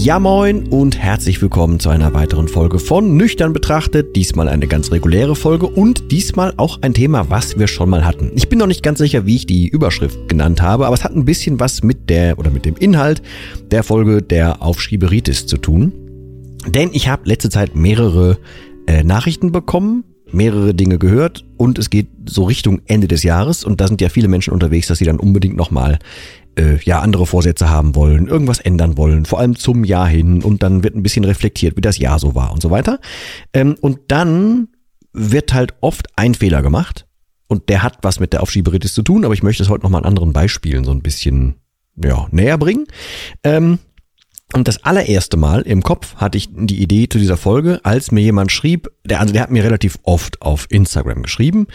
Ja moin und herzlich willkommen zu einer weiteren Folge von Nüchtern betrachtet. Diesmal eine ganz reguläre Folge und diesmal auch ein Thema, was wir schon mal hatten. Ich bin noch nicht ganz sicher, wie ich die Überschrift genannt habe, aber es hat ein bisschen was mit der oder mit dem Inhalt der Folge der Aufschieberitis zu tun. Denn ich habe letzte Zeit mehrere äh, Nachrichten bekommen, mehrere Dinge gehört und es geht so Richtung Ende des Jahres und da sind ja viele Menschen unterwegs, dass sie dann unbedingt nochmal äh, ja andere Vorsätze haben wollen, irgendwas ändern wollen, vor allem zum Jahr hin und dann wird ein bisschen reflektiert, wie das Jahr so war und so weiter. Ähm, und dann wird halt oft ein Fehler gemacht und der hat was mit der Aufschieberitis zu tun, aber ich möchte es heute nochmal an anderen Beispielen so ein bisschen ja, näher bringen. Ähm, und das allererste Mal im Kopf hatte ich die Idee zu dieser Folge, als mir jemand schrieb, der, also der hat mir relativ oft auf Instagram geschrieben,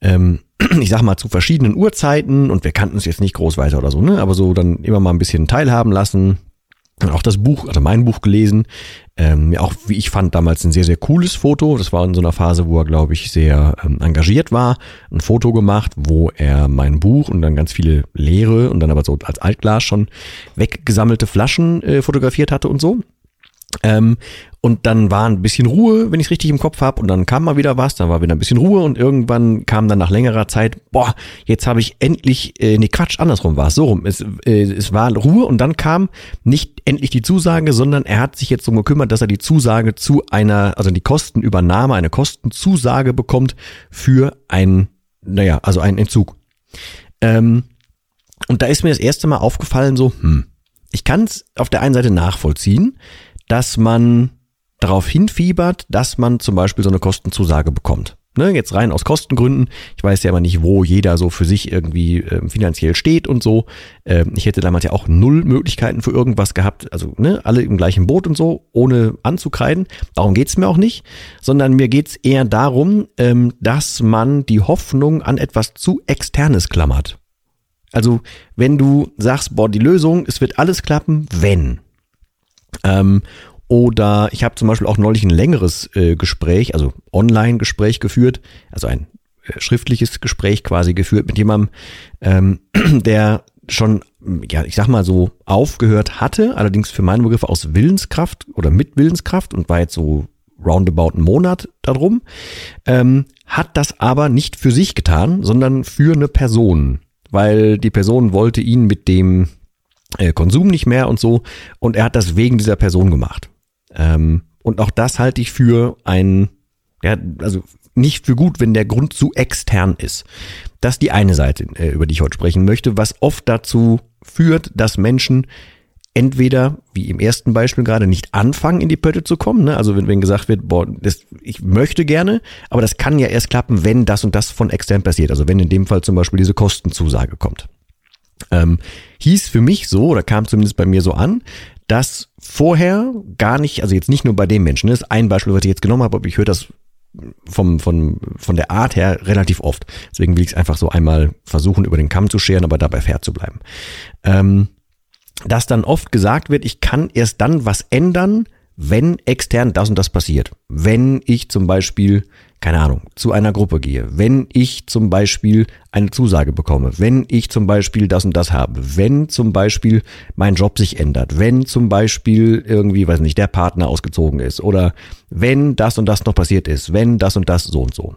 ähm, ich sag mal, zu verschiedenen Uhrzeiten und wir kannten es jetzt nicht groß weiter oder so, ne? Aber so dann immer mal ein bisschen teilhaben lassen. Und auch das Buch, also mein Buch gelesen. Ähm, auch, wie ich fand, damals ein sehr, sehr cooles Foto. Das war in so einer Phase, wo er, glaube ich, sehr ähm, engagiert war. Ein Foto gemacht, wo er mein Buch und dann ganz viele leere und dann aber so als Altglas schon weggesammelte Flaschen äh, fotografiert hatte und so. Ähm, und dann war ein bisschen Ruhe, wenn ich es richtig im Kopf habe. Und dann kam mal wieder was, dann war wieder ein bisschen Ruhe und irgendwann kam dann nach längerer Zeit, boah, jetzt habe ich endlich, äh, nee, Quatsch, andersrum war es, so rum. Es, äh, es war Ruhe und dann kam nicht endlich die Zusage, sondern er hat sich jetzt so gekümmert, dass er die Zusage zu einer, also die Kostenübernahme, eine Kostenzusage bekommt für ein, naja, also einen Entzug. Ähm, und da ist mir das erste Mal aufgefallen, so, hm, ich kann es auf der einen Seite nachvollziehen, dass man darauf hinfiebert, dass man zum Beispiel so eine Kostenzusage bekommt. Ne, jetzt rein aus Kostengründen. Ich weiß ja aber nicht, wo jeder so für sich irgendwie äh, finanziell steht und so. Ähm, ich hätte damals ja auch null Möglichkeiten für irgendwas gehabt. Also ne, alle im gleichen Boot und so, ohne anzukreiden. Darum geht's mir auch nicht, sondern mir geht's eher darum, ähm, dass man die Hoffnung an etwas zu Externes klammert. Also wenn du sagst, boah, die Lösung, es wird alles klappen, wenn. Ähm, oder ich habe zum Beispiel auch neulich ein längeres äh, Gespräch, also Online-Gespräch geführt, also ein äh, schriftliches Gespräch quasi geführt mit jemandem, ähm, der schon, ja, ich sag mal so, aufgehört hatte, allerdings für meine Begriffe aus Willenskraft oder mit Willenskraft und war jetzt so roundabout einen Monat darum, ähm, hat das aber nicht für sich getan, sondern für eine Person, weil die Person wollte ihn mit dem äh, Konsum nicht mehr und so. Und er hat das wegen dieser Person gemacht. Ähm, und auch das halte ich für ein, ja, also nicht für gut, wenn der Grund zu extern ist. Das ist die eine Seite, äh, über die ich heute sprechen möchte, was oft dazu führt, dass Menschen entweder, wie im ersten Beispiel gerade, nicht anfangen, in die Pötte zu kommen. Ne? Also wenn, wenn gesagt wird, boah, das, ich möchte gerne, aber das kann ja erst klappen, wenn das und das von extern passiert. Also wenn in dem Fall zum Beispiel diese Kostenzusage kommt. Ähm, hieß für mich so, oder kam zumindest bei mir so an, dass vorher gar nicht, also jetzt nicht nur bei dem Menschen, das ist ein Beispiel, was ich jetzt genommen habe, aber ich höre das vom, von, von der Art her relativ oft. Deswegen will ich es einfach so einmal versuchen, über den Kamm zu scheren, aber dabei fair zu bleiben. Ähm, dass dann oft gesagt wird, ich kann erst dann was ändern, wenn extern das und das passiert. Wenn ich zum Beispiel keine Ahnung, zu einer Gruppe gehe, wenn ich zum Beispiel eine Zusage bekomme, wenn ich zum Beispiel das und das habe, wenn zum Beispiel mein Job sich ändert, wenn zum Beispiel irgendwie, weiß nicht, der Partner ausgezogen ist oder wenn das und das noch passiert ist, wenn das und das so und so.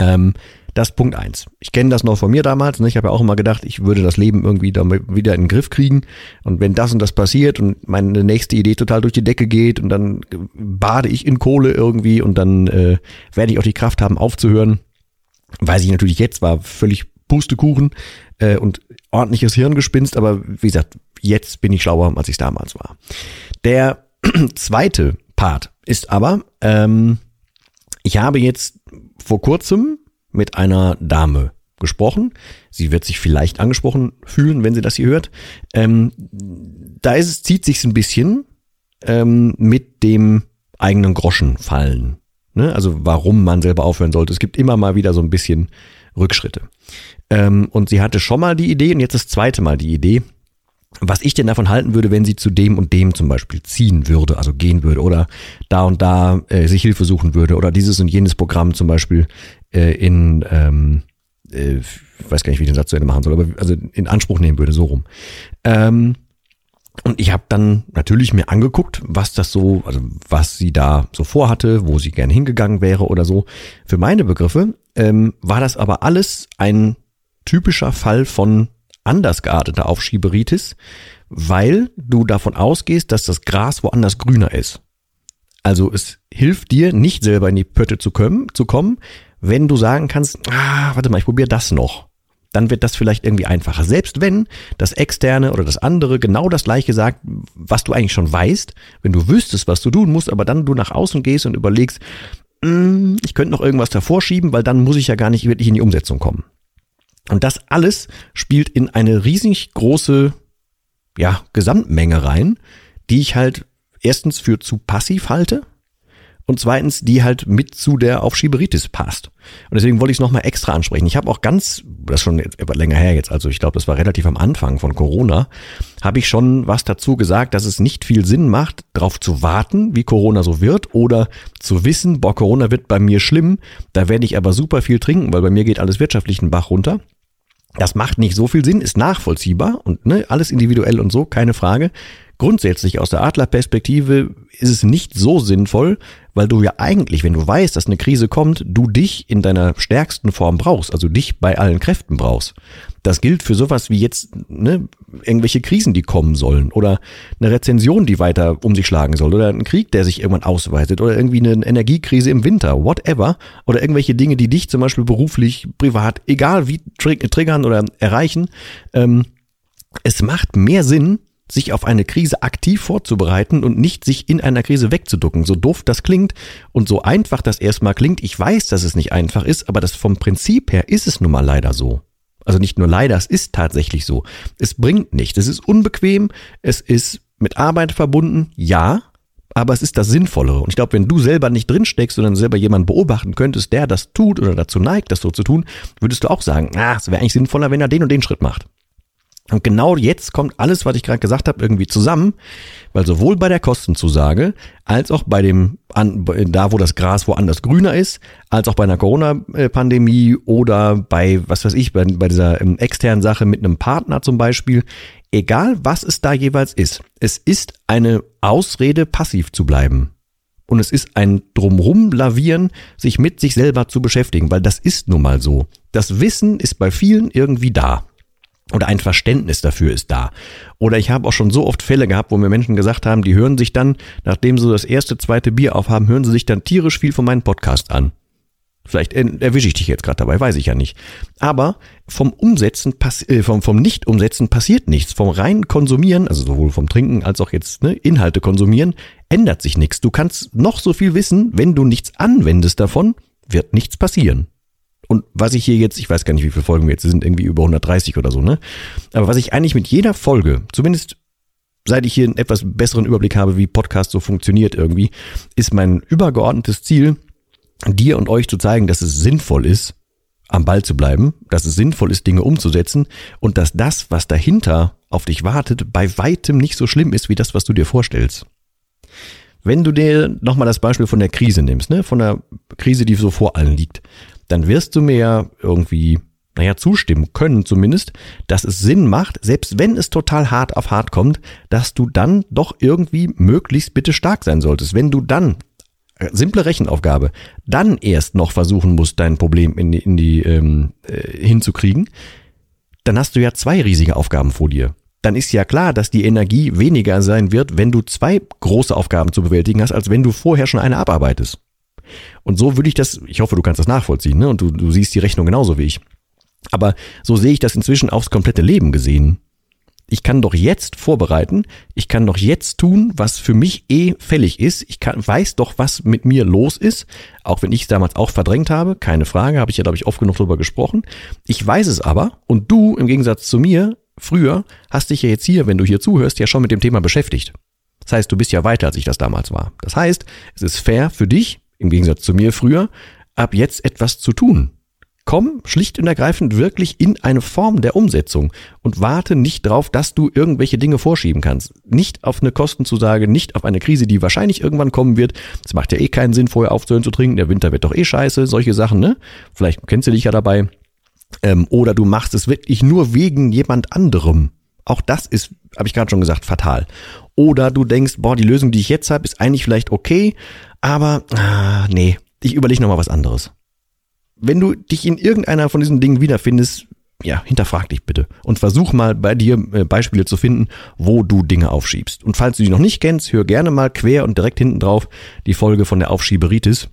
Ähm, Das Punkt eins. Ich kenne das noch von mir damals. Ne? Ich habe ja auch immer gedacht, ich würde das Leben irgendwie damit wieder in den Griff kriegen. Und wenn das und das passiert und meine nächste Idee total durch die Decke geht und dann bade ich in Kohle irgendwie und dann äh, werde ich auch die Kraft haben, aufzuhören. Weiß ich natürlich jetzt, war völlig Pustekuchen äh, und ordentliches Hirngespinst, aber wie gesagt, jetzt bin ich schlauer, als ich damals war. Der zweite Part ist aber, ähm, ich habe jetzt vor kurzem mit einer Dame gesprochen. Sie wird sich vielleicht angesprochen fühlen, wenn sie das hier hört. Ähm, da ist es, zieht sich ein bisschen ähm, mit dem eigenen Groschen fallen. Ne? Also warum man selber aufhören sollte. Es gibt immer mal wieder so ein bisschen Rückschritte. Ähm, und sie hatte schon mal die Idee und jetzt das zweite Mal die Idee, was ich denn davon halten würde, wenn sie zu dem und dem zum Beispiel ziehen würde, also gehen würde oder da und da äh, sich Hilfe suchen würde oder dieses und jenes Programm zum Beispiel äh, in, ähm, äh, ich weiß gar nicht, wie ich den Satz zu Ende machen soll, aber also in Anspruch nehmen würde, so rum. Ähm, und ich habe dann natürlich mir angeguckt, was das so, also was sie da so vorhatte, wo sie gerne hingegangen wäre oder so. Für meine Begriffe ähm, war das aber alles ein typischer Fall von anders gearteter Aufschieberitis, weil du davon ausgehst, dass das Gras woanders grüner ist. Also es hilft dir nicht selber in die Pötte zu kommen, zu kommen, wenn du sagen kannst, ah, warte mal, ich probiere das noch. Dann wird das vielleicht irgendwie einfacher. Selbst wenn das Externe oder das andere genau das gleiche sagt, was du eigentlich schon weißt, wenn du wüsstest, was du tun musst, aber dann du nach außen gehst und überlegst, mm, ich könnte noch irgendwas davor schieben, weil dann muss ich ja gar nicht wirklich in die Umsetzung kommen. Und das alles spielt in eine riesig große ja, Gesamtmenge rein, die ich halt erstens für zu passiv halte und zweitens, die halt mit zu der Aufschieberitis passt. Und deswegen wollte ich es nochmal extra ansprechen. Ich habe auch ganz, das ist schon länger her jetzt, also ich glaube, das war relativ am Anfang von Corona, habe ich schon was dazu gesagt, dass es nicht viel Sinn macht, darauf zu warten, wie Corona so wird oder zu wissen, boah, Corona wird bei mir schlimm, da werde ich aber super viel trinken, weil bei mir geht alles wirtschaftlich einen Bach runter. Das macht nicht so viel Sinn, ist nachvollziehbar und ne, alles individuell und so, keine Frage. Grundsätzlich aus der Adlerperspektive ist es nicht so sinnvoll, weil du ja eigentlich, wenn du weißt, dass eine Krise kommt, du dich in deiner stärksten Form brauchst, also dich bei allen Kräften brauchst. Das gilt für sowas wie jetzt ne, irgendwelche Krisen, die kommen sollen oder eine Rezension, die weiter um sich schlagen soll oder ein Krieg, der sich irgendwann ausweitet oder irgendwie eine Energiekrise im Winter, whatever oder irgendwelche Dinge, die dich zum Beispiel beruflich, privat, egal wie triggern oder erreichen. Ähm, es macht mehr Sinn, sich auf eine Krise aktiv vorzubereiten und nicht sich in einer Krise wegzuducken. So doof das klingt und so einfach das erstmal klingt. Ich weiß, dass es nicht einfach ist, aber das vom Prinzip her ist es nun mal leider so. Also nicht nur leider, es ist tatsächlich so. Es bringt nichts. Es ist unbequem, es ist mit Arbeit verbunden, ja, aber es ist das Sinnvollere. Und ich glaube, wenn du selber nicht drinsteckst, sondern selber jemanden beobachten könntest, der das tut oder dazu neigt, das so zu tun, würdest du auch sagen, ah, es wäre eigentlich sinnvoller, wenn er den und den Schritt macht. Und genau jetzt kommt alles, was ich gerade gesagt habe, irgendwie zusammen, weil sowohl bei der Kostenzusage als auch bei dem, an, da wo das Gras woanders grüner ist, als auch bei einer Corona-Pandemie oder bei, was weiß ich, bei, bei dieser ähm, externen Sache mit einem Partner zum Beispiel, egal was es da jeweils ist, es ist eine Ausrede, passiv zu bleiben. Und es ist ein drumrum lavieren, sich mit sich selber zu beschäftigen, weil das ist nun mal so. Das Wissen ist bei vielen irgendwie da oder ein Verständnis dafür ist da. Oder ich habe auch schon so oft Fälle gehabt, wo mir Menschen gesagt haben, die hören sich dann, nachdem sie das erste, zweite Bier aufhaben, hören sie sich dann tierisch viel von meinem Podcast an. Vielleicht erwische ich dich jetzt gerade dabei, weiß ich ja nicht. Aber vom Umsetzen, äh, vom, vom Nicht-Umsetzen passiert nichts. Vom reinen Konsumieren, also sowohl vom Trinken als auch jetzt ne, Inhalte konsumieren, ändert sich nichts. Du kannst noch so viel wissen, wenn du nichts anwendest davon, wird nichts passieren. Und was ich hier jetzt, ich weiß gar nicht, wie viele Folgen wir jetzt sind, irgendwie über 130 oder so, ne? Aber was ich eigentlich mit jeder Folge, zumindest seit ich hier einen etwas besseren Überblick habe, wie Podcast so funktioniert irgendwie, ist mein übergeordnetes Ziel, dir und euch zu zeigen, dass es sinnvoll ist, am Ball zu bleiben, dass es sinnvoll ist, Dinge umzusetzen und dass das, was dahinter auf dich wartet, bei weitem nicht so schlimm ist, wie das, was du dir vorstellst. Wenn du dir nochmal das Beispiel von der Krise nimmst, ne, von der Krise, die so vor allen liegt, dann wirst du mir ja irgendwie, naja, zustimmen können zumindest, dass es Sinn macht, selbst wenn es total hart auf hart kommt, dass du dann doch irgendwie möglichst bitte stark sein solltest. Wenn du dann äh, simple Rechenaufgabe, dann erst noch versuchen musst, dein Problem in die, in die ähm, äh, hinzukriegen, dann hast du ja zwei riesige Aufgaben vor dir. Dann ist ja klar, dass die Energie weniger sein wird, wenn du zwei große Aufgaben zu bewältigen hast, als wenn du vorher schon eine abarbeitest. Und so würde ich das, ich hoffe, du kannst das nachvollziehen, ne? Und du, du siehst die Rechnung genauso wie ich. Aber so sehe ich das inzwischen aufs komplette Leben gesehen. Ich kann doch jetzt vorbereiten, ich kann doch jetzt tun, was für mich eh fällig ist. Ich kann, weiß doch, was mit mir los ist, auch wenn ich es damals auch verdrängt habe, keine Frage, habe ich ja, glaube ich, oft genug drüber gesprochen. Ich weiß es aber und du, im Gegensatz zu mir, früher, hast dich ja jetzt hier, wenn du hier zuhörst, ja schon mit dem Thema beschäftigt. Das heißt, du bist ja weiter, als ich das damals war. Das heißt, es ist fair für dich, im Gegensatz zu mir früher, ab jetzt etwas zu tun. Komm schlicht und ergreifend wirklich in eine Form der Umsetzung und warte nicht drauf, dass du irgendwelche Dinge vorschieben kannst. Nicht auf eine Kostenzusage, nicht auf eine Krise, die wahrscheinlich irgendwann kommen wird. Es macht ja eh keinen Sinn, vorher aufzuhören zu trinken. Der Winter wird doch eh scheiße, solche Sachen, ne? Vielleicht kennst du dich ja dabei. Ähm, oder du machst es wirklich nur wegen jemand anderem. Auch das ist, habe ich gerade schon gesagt, fatal. Oder du denkst, boah, die Lösung, die ich jetzt habe, ist eigentlich vielleicht okay, aber ah, nee, ich überlege nochmal was anderes. Wenn du dich in irgendeiner von diesen Dingen wiederfindest, ja, hinterfrag dich bitte und versuch mal bei dir äh, Beispiele zu finden, wo du Dinge aufschiebst. Und falls du die noch nicht kennst, hör gerne mal quer und direkt hinten drauf die Folge von der Aufschieberitis.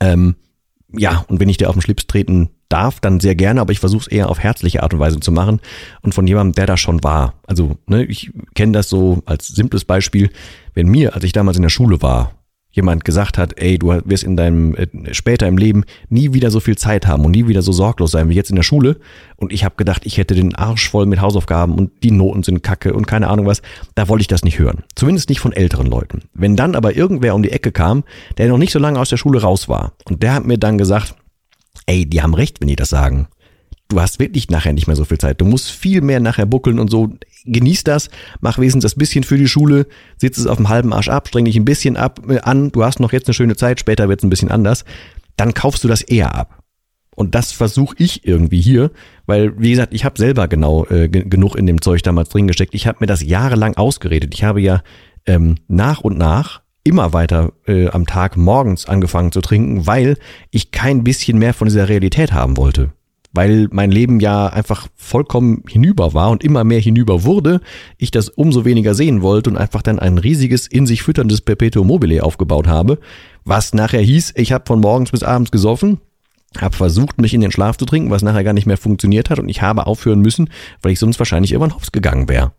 Ähm, ja, und wenn ich dir auf den Schlips treten darf, dann sehr gerne, aber ich versuche es eher auf herzliche Art und Weise zu machen und von jemandem, der da schon war. Also, ne, ich kenne das so als simples Beispiel, wenn mir, als ich damals in der Schule war, jemand gesagt hat, ey, du wirst in deinem äh, später im Leben nie wieder so viel Zeit haben und nie wieder so sorglos sein wie jetzt in der Schule und ich habe gedacht, ich hätte den Arsch voll mit Hausaufgaben und die Noten sind kacke und keine Ahnung was, da wollte ich das nicht hören. Zumindest nicht von älteren Leuten. Wenn dann aber irgendwer um die Ecke kam, der noch nicht so lange aus der Schule raus war und der hat mir dann gesagt, ey, die haben recht, wenn die das sagen. Du hast wirklich nachher nicht mehr so viel Zeit. Du musst viel mehr nachher buckeln und so. Genieß das, mach wesentlich das bisschen für die Schule, sitz es auf dem halben Arsch ab, streng dich ein bisschen ab äh, an, du hast noch jetzt eine schöne Zeit, später wird es ein bisschen anders. Dann kaufst du das eher ab. Und das versuche ich irgendwie hier, weil, wie gesagt, ich habe selber genau äh, genug in dem Zeug damals drin gesteckt. Ich habe mir das jahrelang ausgeredet. Ich habe ja ähm, nach und nach immer weiter äh, am Tag morgens angefangen zu trinken, weil ich kein bisschen mehr von dieser Realität haben wollte. Weil mein Leben ja einfach vollkommen hinüber war und immer mehr hinüber wurde, ich das umso weniger sehen wollte und einfach dann ein riesiges, in sich fütterndes Perpetuum mobile aufgebaut habe, was nachher hieß, ich habe von morgens bis abends gesoffen, habe versucht, mich in den Schlaf zu trinken, was nachher gar nicht mehr funktioniert hat und ich habe aufhören müssen, weil ich sonst wahrscheinlich irgendwann hops gegangen wäre.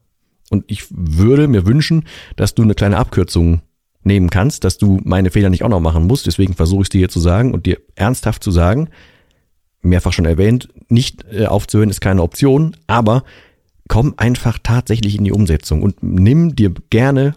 Und ich würde mir wünschen, dass du eine kleine Abkürzung nehmen kannst, dass du meine Fehler nicht auch noch machen musst. Deswegen versuche ich es dir hier zu sagen und dir ernsthaft zu sagen, mehrfach schon erwähnt, nicht äh, aufzuhören ist keine Option, aber komm einfach tatsächlich in die Umsetzung und nimm dir gerne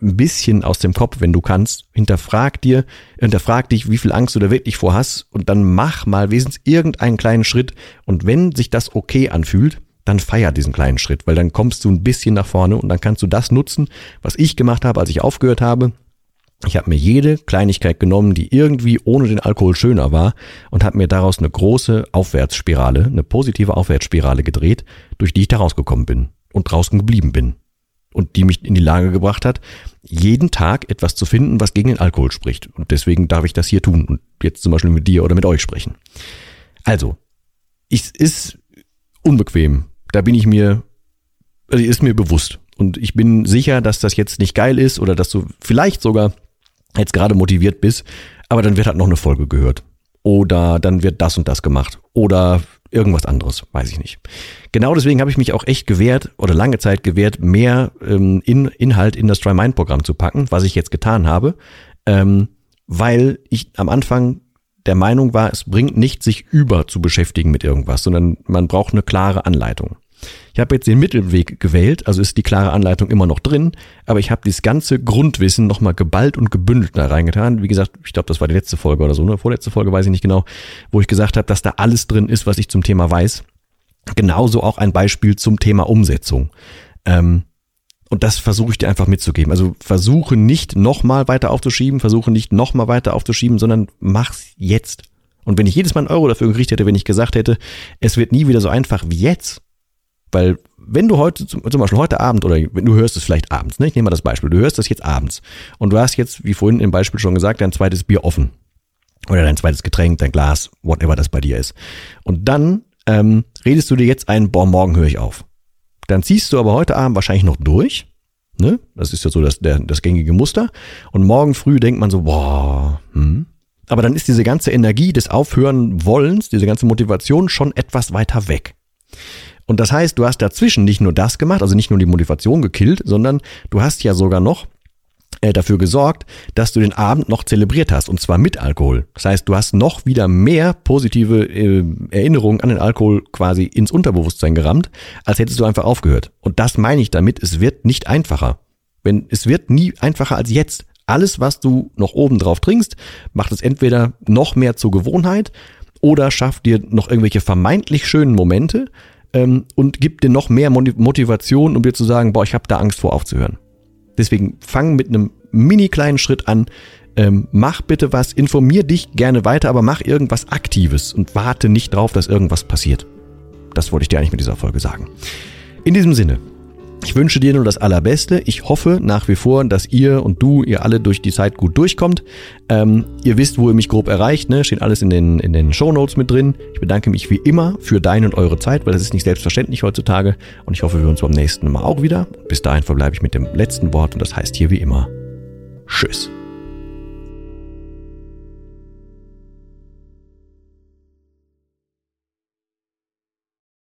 ein bisschen aus dem Kopf, wenn du kannst. Hinterfrag dir, hinterfrag dich, wie viel Angst du da wirklich vor hast und dann mach mal wesentlich irgendeinen kleinen Schritt und wenn sich das okay anfühlt, dann feier diesen kleinen Schritt, weil dann kommst du ein bisschen nach vorne und dann kannst du das nutzen, was ich gemacht habe, als ich aufgehört habe. Ich habe mir jede Kleinigkeit genommen, die irgendwie ohne den Alkohol schöner war und habe mir daraus eine große Aufwärtsspirale, eine positive Aufwärtsspirale gedreht, durch die ich da rausgekommen bin und draußen geblieben bin. Und die mich in die Lage gebracht hat, jeden Tag etwas zu finden, was gegen den Alkohol spricht. Und deswegen darf ich das hier tun und jetzt zum Beispiel mit dir oder mit euch sprechen. Also, es ist unbequem, da bin ich mir, also ist mir bewusst. Und ich bin sicher, dass das jetzt nicht geil ist oder dass du vielleicht sogar jetzt gerade motiviert bist, aber dann wird halt noch eine Folge gehört. Oder dann wird das und das gemacht. Oder irgendwas anderes, weiß ich nicht. Genau deswegen habe ich mich auch echt gewehrt oder lange Zeit gewehrt, mehr ähm, in, Inhalt in das Try Mind Programm zu packen, was ich jetzt getan habe, ähm, weil ich am Anfang der Meinung war, es bringt nicht, sich über zu beschäftigen mit irgendwas, sondern man braucht eine klare Anleitung. Ich habe jetzt den Mittelweg gewählt, also ist die klare Anleitung immer noch drin, aber ich habe dieses ganze Grundwissen nochmal geballt und gebündelt da reingetan. Wie gesagt, ich glaube, das war die letzte Folge oder so, ne? Vorletzte Folge weiß ich nicht genau, wo ich gesagt habe, dass da alles drin ist, was ich zum Thema weiß. Genauso auch ein Beispiel zum Thema Umsetzung. Ähm, und das versuche ich dir einfach mitzugeben. Also versuche nicht nochmal weiter aufzuschieben, versuche nicht nochmal weiter aufzuschieben, sondern mach's jetzt. Und wenn ich jedes Mal einen Euro dafür gekriegt hätte, wenn ich gesagt hätte, es wird nie wieder so einfach wie jetzt, Weil wenn du heute, zum Beispiel heute Abend oder wenn du hörst es vielleicht abends, ne? ich nehme mal das Beispiel, du hörst das jetzt abends und du hast jetzt, wie vorhin im Beispiel schon gesagt, dein zweites Bier offen oder dein zweites Getränk, dein Glas, whatever das bei dir ist. Und dann ähm, redest du dir jetzt ein, boah, morgen höre ich auf. Dann ziehst du aber heute Abend wahrscheinlich noch durch. Ne? Das ist ja so das, der, das gängige Muster. Und morgen früh denkt man so, boah, hm. Aber dann ist diese ganze Energie des Aufhören Wollens, diese ganze Motivation schon etwas weiter weg. Und das heißt, du hast dazwischen nicht nur das gemacht, also nicht nur die Motivation gekillt, sondern du hast ja sogar noch äh, dafür gesorgt, dass du den Abend noch zelebriert hast und zwar mit Alkohol. Das heißt, du hast noch wieder mehr positive äh, Erinnerungen an den Alkohol quasi ins Unterbewusstsein gerammt, als hättest du einfach aufgehört. Und das meine ich damit, es wird nicht einfacher. Wenn es wird nie einfacher als jetzt. Alles, was du noch oben drauf trinkst, macht es entweder noch mehr zur Gewohnheit oder schafft dir noch irgendwelche vermeintlich schönen Momente ähm, und gibt dir noch mehr Motivation, um dir zu sagen, boah, ich habe da Angst vor aufzuhören. Deswegen fang mit einem mini kleinen Schritt an. Ähm, mach bitte was, informier dich gerne weiter, aber mach irgendwas Aktives und warte nicht drauf, dass irgendwas passiert. Das wollte ich dir eigentlich mit dieser Folge sagen. In diesem Sinne, ich wünsche dir nur das Allerbeste. Ich hoffe nach wie vor, dass ihr und du, ihr alle durch die Zeit gut durchkommt. Ähm, ihr wisst, wo ihr mich grob erreicht, ne? Steht alles in den, in den Show Notes mit drin. Ich bedanke mich wie immer für deine und eure Zeit, weil das ist nicht selbstverständlich heutzutage. Und ich hoffe, wir uns beim nächsten Mal auch wieder. Bis dahin verbleibe ich mit dem letzten Wort und das heißt hier wie immer Tschüss.